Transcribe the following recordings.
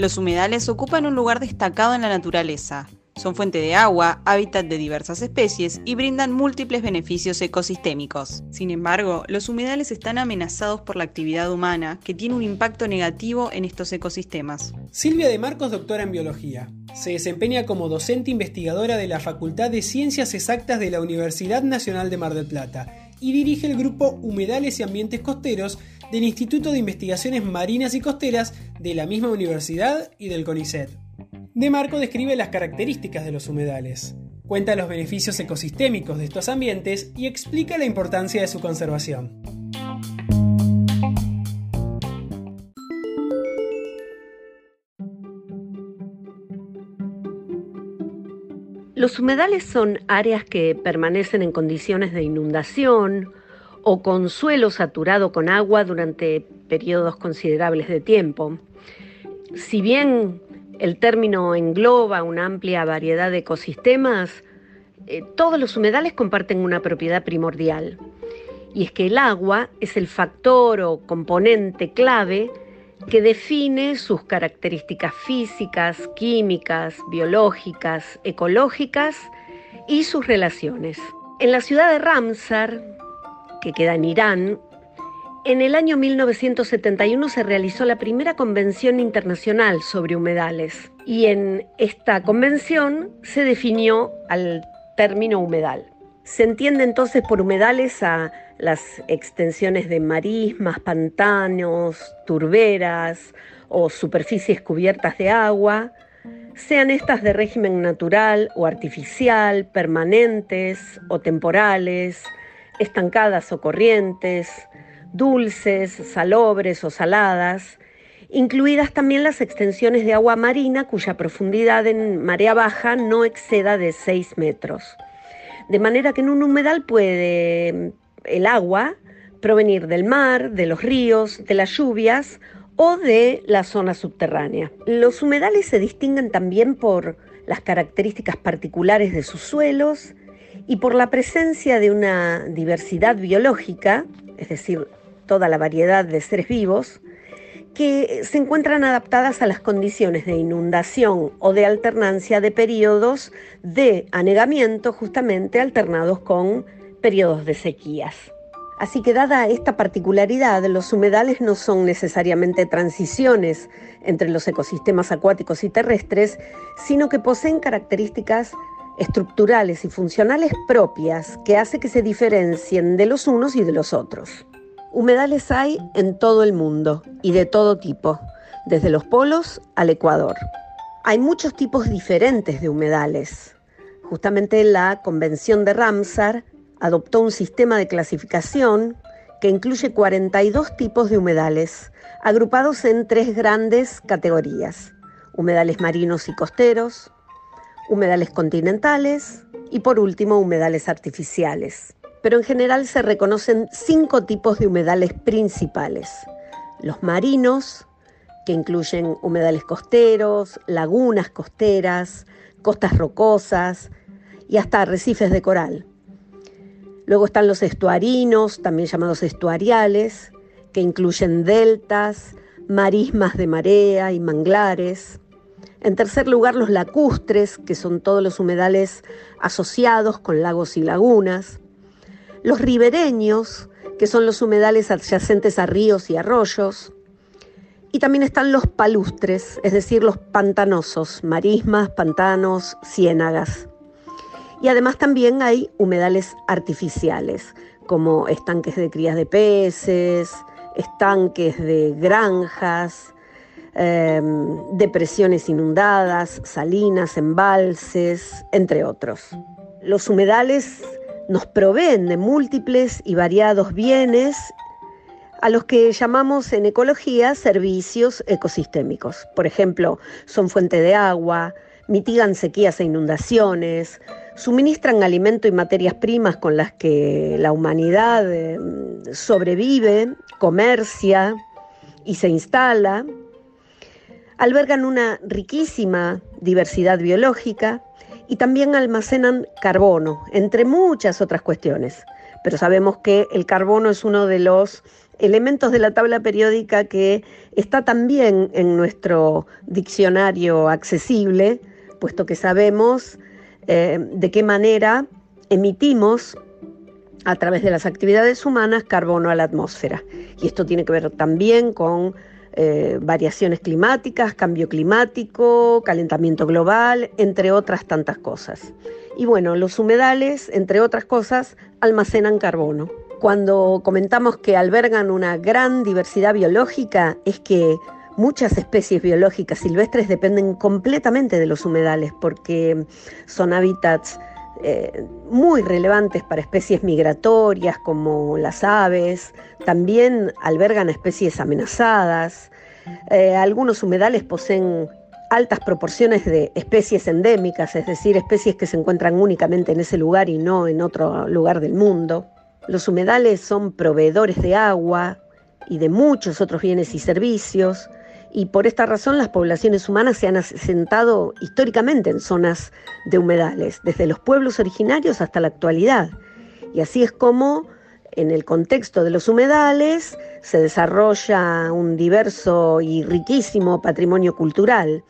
Los humedales ocupan un lugar destacado en la naturaleza. Son fuente de agua, hábitat de diversas especies y brindan múltiples beneficios ecosistémicos. Sin embargo, los humedales están amenazados por la actividad humana, que tiene un impacto negativo en estos ecosistemas. Silvia de Marcos, doctora en biología. Se desempeña como docente investigadora de la Facultad de Ciencias Exactas de la Universidad Nacional de Mar del Plata y dirige el grupo Humedales y Ambientes Costeros del Instituto de Investigaciones Marinas y Costeras de la misma universidad y del CONICET. De Marco describe las características de los humedales, cuenta los beneficios ecosistémicos de estos ambientes y explica la importancia de su conservación. Los humedales son áreas que permanecen en condiciones de inundación o con suelo saturado con agua durante periodos considerables de tiempo. Si bien el término engloba una amplia variedad de ecosistemas, eh, todos los humedales comparten una propiedad primordial, y es que el agua es el factor o componente clave que define sus características físicas, químicas, biológicas, ecológicas y sus relaciones. En la ciudad de Ramsar, que queda en Irán, en el año 1971 se realizó la primera convención internacional sobre humedales y en esta convención se definió al término humedal. Se entiende entonces por humedales a las extensiones de marismas, pantanos, turberas o superficies cubiertas de agua, sean estas de régimen natural o artificial, permanentes o temporales, estancadas o corrientes, dulces, salobres o saladas, incluidas también las extensiones de agua marina cuya profundidad en marea baja no exceda de 6 metros. De manera que en un humedal puede el agua provenir del mar, de los ríos, de las lluvias o de la zona subterránea. Los humedales se distinguen también por las características particulares de sus suelos y por la presencia de una diversidad biológica, es decir, toda la variedad de seres vivos, que se encuentran adaptadas a las condiciones de inundación o de alternancia de periodos de anegamiento justamente alternados con periodos de sequías. Así que dada esta particularidad, los humedales no son necesariamente transiciones entre los ecosistemas acuáticos y terrestres, sino que poseen características estructurales y funcionales propias que hace que se diferencien de los unos y de los otros. Humedales hay en todo el mundo y de todo tipo, desde los polos al Ecuador. Hay muchos tipos diferentes de humedales. Justamente la Convención de Ramsar adoptó un sistema de clasificación que incluye 42 tipos de humedales, agrupados en tres grandes categorías. Humedales marinos y costeros, humedales continentales y por último humedales artificiales. Pero en general se reconocen cinco tipos de humedales principales. Los marinos, que incluyen humedales costeros, lagunas costeras, costas rocosas y hasta arrecifes de coral. Luego están los estuarinos, también llamados estuariales, que incluyen deltas, marismas de marea y manglares. En tercer lugar, los lacustres, que son todos los humedales asociados con lagos y lagunas. Los ribereños, que son los humedales adyacentes a ríos y arroyos. Y también están los palustres, es decir, los pantanosos, marismas, pantanos, ciénagas. Y además también hay humedales artificiales, como estanques de crías de peces, estanques de granjas, Em, depresiones inundadas, salinas, embalses, entre otros. Los humedales nos proveen de múltiples y variados bienes a los que llamamos en ecología servicios ecosistémicos. Por ejemplo, son fuente de agua, mitigan sequías e inundaciones, suministran alimento y materias primas con las que la humanidad eh, sobrevive, comercia y se instala, albergan una riquísima diversidad biológica y también almacenan carbono, entre muchas otras cuestiones. Pero sabemos que el carbono es uno de los elementos de la tabla periódica que está también en nuestro diccionario accesible, puesto que sabemos eh, de qué manera emitimos a través de las actividades humanas carbono a la atmósfera. Y esto tiene que ver también con eh, variaciones climáticas, cambio climático, calentamiento global, entre otras tantas cosas. Y bueno, los humedales, entre otras cosas, almacenan carbono. Cuando comentamos que albergan una gran diversidad biológica, es que muchas especies biológicas silvestres dependen completamente de los humedales porque son hábitats eh, muy relevantes para especies migratorias como las aves, también albergan especies amenazadas. Eh, algunos humedales poseen altas proporciones de especies endémicas, es decir, especies que se encuentran únicamente en ese lugar y no en otro lugar del mundo. Los humedales son proveedores de agua y de muchos otros bienes y servicios y por esta razón las poblaciones humanas se han asentado históricamente en zonas de humedales, desde los pueblos originarios hasta la actualidad. Y así es como en el contexto de los humedales se desarrolla un diverso y riquísimo patrimonio cultural.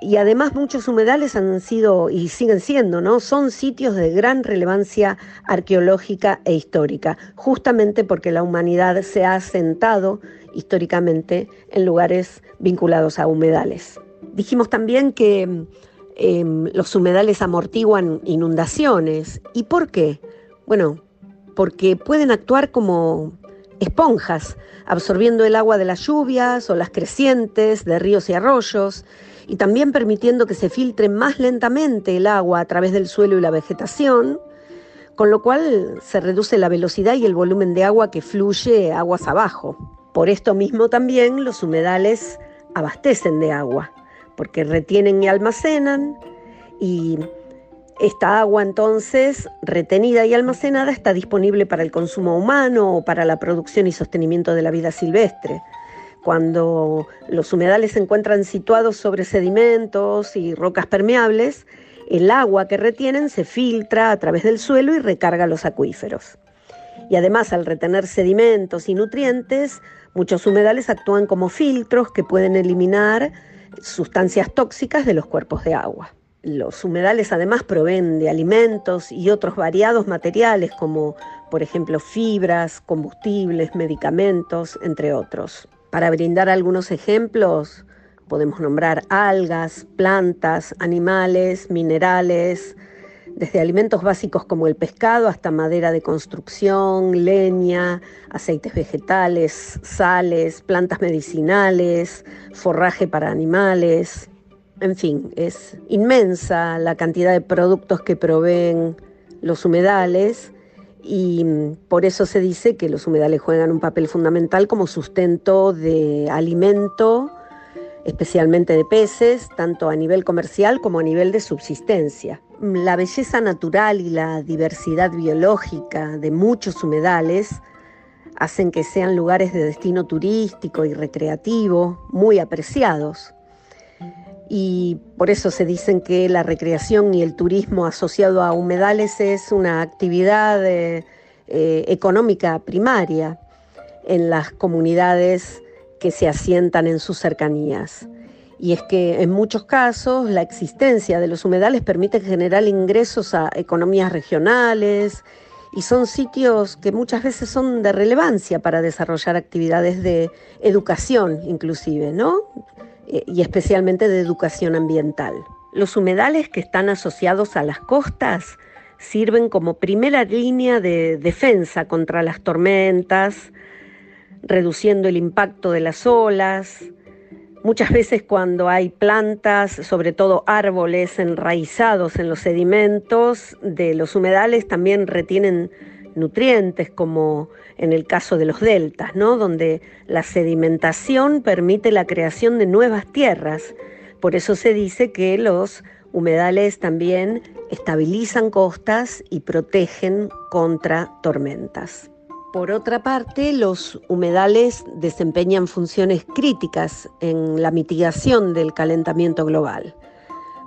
Y además muchos humedales han sido y siguen siendo, ¿no? Son sitios de gran relevancia arqueológica e histórica, justamente porque la humanidad se ha asentado históricamente en lugares vinculados a humedales. Dijimos también que em, los humedales amortiguan inundaciones. ¿Y por qué? Bueno, porque pueden actuar como esponjas, absorbiendo el agua de las lluvias o las crecientes de ríos y arroyos, y también permitiendo que se filtre más lentamente el agua a través del suelo y la vegetación, con lo cual se reduce la velocidad y el volumen de agua que fluye aguas abajo. Por esto mismo también los humedales abastecen de agua, porque retienen y almacenan y esta agua entonces retenida y almacenada está disponible para el consumo humano o para la producción y sostenimiento de la vida silvestre. Cuando los humedales se encuentran situados sobre sedimentos y rocas permeables, el agua que retienen se filtra a través del suelo y recarga los acuíferos. Y además al retener sedimentos y nutrientes, Muchos humedales actúan como filtros que pueden eliminar sustancias tóxicas de los cuerpos de agua. Los humedales además proveen de alimentos y otros variados materiales como por ejemplo fibras, combustibles, medicamentos, entre otros. Para brindar algunos ejemplos, podemos nombrar algas, plantas, animales, minerales, desde alimentos básicos como el pescado hasta madera de construcción, leña, aceites vegetales, sales, plantas medicinales, forraje para animales. En fin, es inmensa la cantidad de productos que proveen los humedales y por eso se dice que los humedales juegan un papel fundamental como sustento de alimento, especialmente de peces, tanto a nivel comercial como a nivel de subsistencia la belleza natural y la diversidad biológica de muchos humedales hacen que sean lugares de destino turístico y recreativo muy apreciados. Y por eso se dicen que la recreación y el turismo asociado a humedales es una actividad eh, eh, económica primaria en las comunidades que se asientan en sus cercanías y es que en muchos casos la existencia de los humedales permite generar ingresos a economías regionales y son sitios que muchas veces son de relevancia para desarrollar actividades de educación inclusive, ¿no? Eh, y especialmente de educación ambiental. Los humedales que están asociados a las costas sirven como primera línea de defensa contra las tormentas, reduciendo el impacto de las olas, Muchas veces cuando hay plantas, sobre todo árboles enraizados en los sedimentos de los humedales, también retienen nutrientes, como en el caso de los deltas, ¿no? donde la sedimentación permite la creación de nuevas tierras. Por eso se dice que los humedales también estabilizan costas y protegen contra tormentas. Por otra parte, los humedales desempeñan funciones críticas en la mitigación del calentamiento global,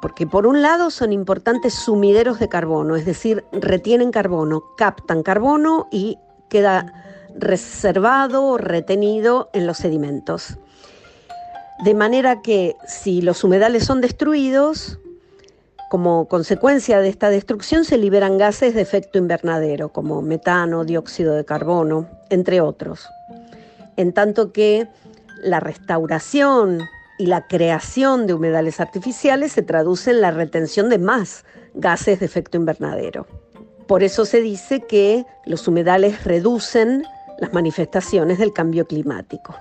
porque por un lado son importantes sumideros de carbono, es decir, retienen carbono, captan carbono y queda reservado o retenido en los sedimentos. De manera que si los humedales son destruidos, como consecuencia de esta destrucción se liberan gases de efecto invernadero, como metano, dióxido de carbono, entre otros. En tanto que la restauración y la creación de humedales artificiales se traduce en la retención de más gases de efecto invernadero. Por eso se dice que los humedales reducen las manifestaciones del cambio climático.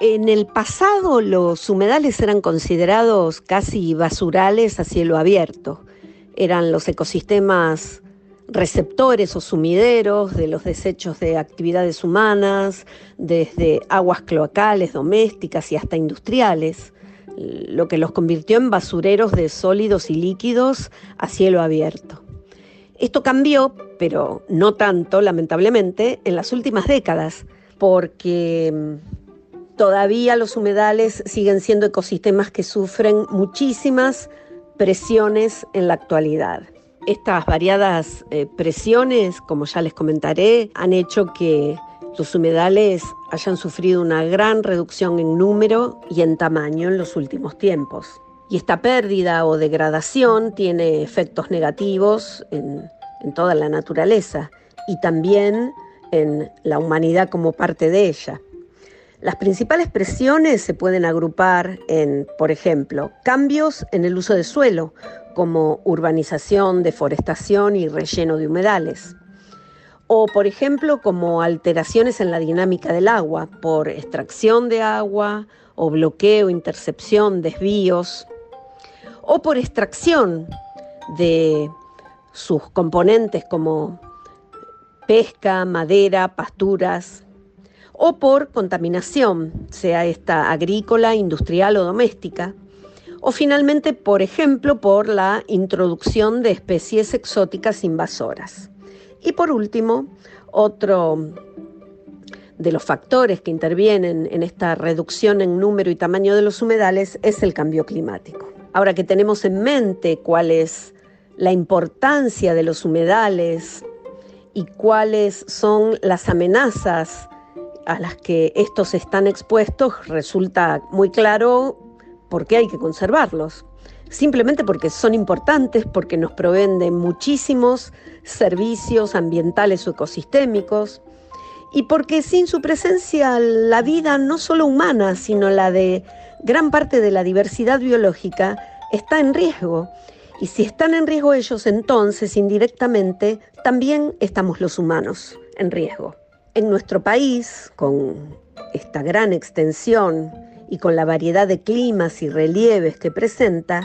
En el pasado los humedales eran considerados casi basurales a cielo abierto. Eran los ecosistemas receptores o sumideros de los desechos de actividades humanas, desde aguas cloacales, domésticas y hasta industriales, lo que los convirtió en basureros de sólidos y líquidos a cielo abierto. Esto cambió, pero no tanto, lamentablemente, en las últimas décadas, porque Todavía los humedales siguen siendo ecosistemas que sufren muchísimas presiones en la actualidad. Estas variadas eh, presiones, como ya les comentaré, han hecho que los humedales hayan sufrido una gran reducción en número y en tamaño en los últimos tiempos. Y esta pérdida o degradación tiene efectos negativos en toda la naturaleza y también en la humanidad como parte de ella. Las principales presiones se pueden agrupar en, por ejemplo, cambios en el uso de suelo, como urbanización, deforestación y relleno de humedales. O, por ejemplo, como alteraciones en la dinámica del agua, por extracción de agua o bloqueo, intercepción, desvíos. O por extracción de sus componentes como pesca, madera, pasturas, o por contaminación, sea esta agrícola, industrial o doméstica, o finalmente, por ejemplo, por la introducción de especies exóticas invasoras. Y por último, otro de los factores que intervienen en esta reducción en número y tamaño de los humedales es el cambio climático. Ahora que tenemos en mente cuál es la importancia de los humedales y cuáles son las amenazas a las que estos están expuestos, resulta muy claro por qué hay que conservarlos. Simplemente porque son importantes, porque nos proveen muchísimos servicios ambientales o ecosistémicos, y porque sin su presencia la vida no solo humana, sino la de gran parte de la diversidad biológica está en riesgo. Y si están en riesgo ellos, entonces indirectamente también estamos los humanos en riesgo. En nuestro país, con esta gran extensión y con la variedad de climas y relieves que presenta,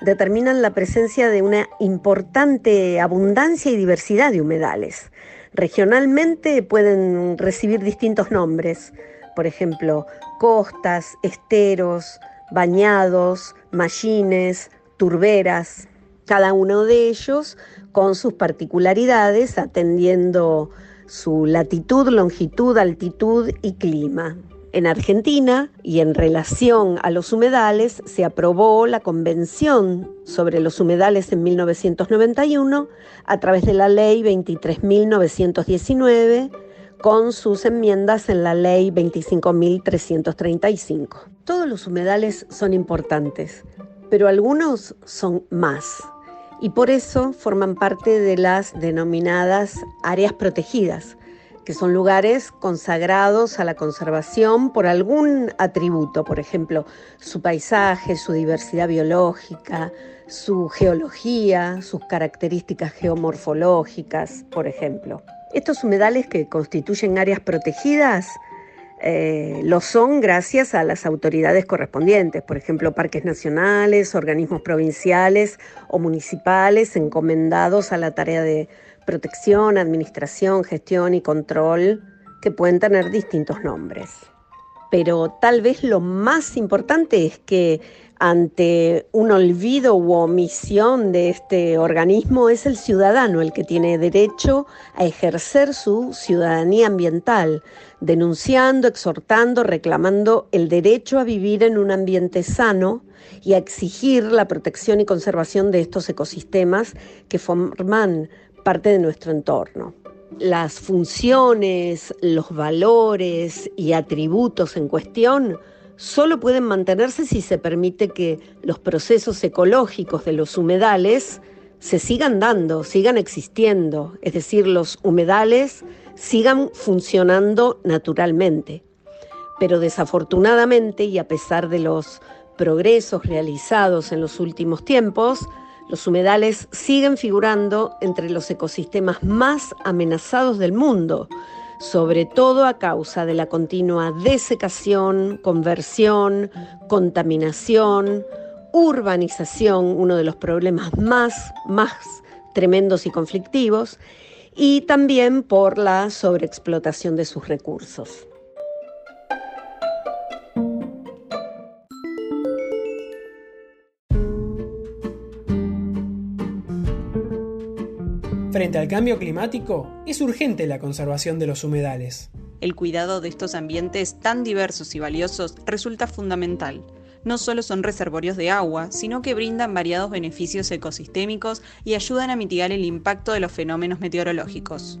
determinan la presencia de una importante abundancia y diversidad de humedales. Regionalmente pueden recibir distintos nombres, por ejemplo, costas, esteros, bañados, mallines, turberas, cada uno de ellos con sus particularidades, atendiendo su latitud, longitud, altitud y clima. En Argentina y en relación a los humedales se aprobó la Convención sobre los humedales en 1991 a través de la Ley 23.919 con sus enmiendas en la Ley 25.335. Todos los humedales son importantes, pero algunos son más y por eso forman parte de las denominadas áreas protegidas, que son lugares consagrados a la conservación por algún atributo, por ejemplo, su paisaje, su diversidad biológica, su geología, sus características geomorfológicas, por ejemplo. Estos humedales que constituyen áreas protegidas eh, lo son gracias a las autoridades correspondientes, por ejemplo, parques nacionales, organismos provinciales o municipales encomendados a la tarea de protección, administración, gestión y control, que pueden tener distintos nombres. Pero tal vez lo más importante es que ante un olvido u omisión de este organismo, es el ciudadano el que tiene derecho a ejercer su ciudadanía ambiental, denunciando, exhortando, reclamando el derecho a vivir en un ambiente sano y a exigir la protección y conservación de estos ecosistemas que forman parte de nuestro entorno. Las funciones, los valores y atributos en cuestión solo pueden mantenerse si se permite que los procesos ecológicos de los humedales se sigan dando, sigan existiendo, es decir, los humedales sigan funcionando naturalmente. Pero desafortunadamente, y a pesar de los progresos realizados en los últimos tiempos, los humedales siguen figurando entre los ecosistemas más amenazados del mundo, sobre todo a causa de la continua desecación, conversión, contaminación, urbanización, uno de los problemas más, más tremendos y conflictivos, y también por la sobreexplotación de sus recursos. Frente al cambio climático, es urgente la conservación de los humedales. El cuidado de estos ambientes tan diversos y valiosos resulta fundamental. No solo son reservorios de agua, sino que brindan variados beneficios ecosistémicos y ayudan a mitigar el impacto de los fenómenos meteorológicos.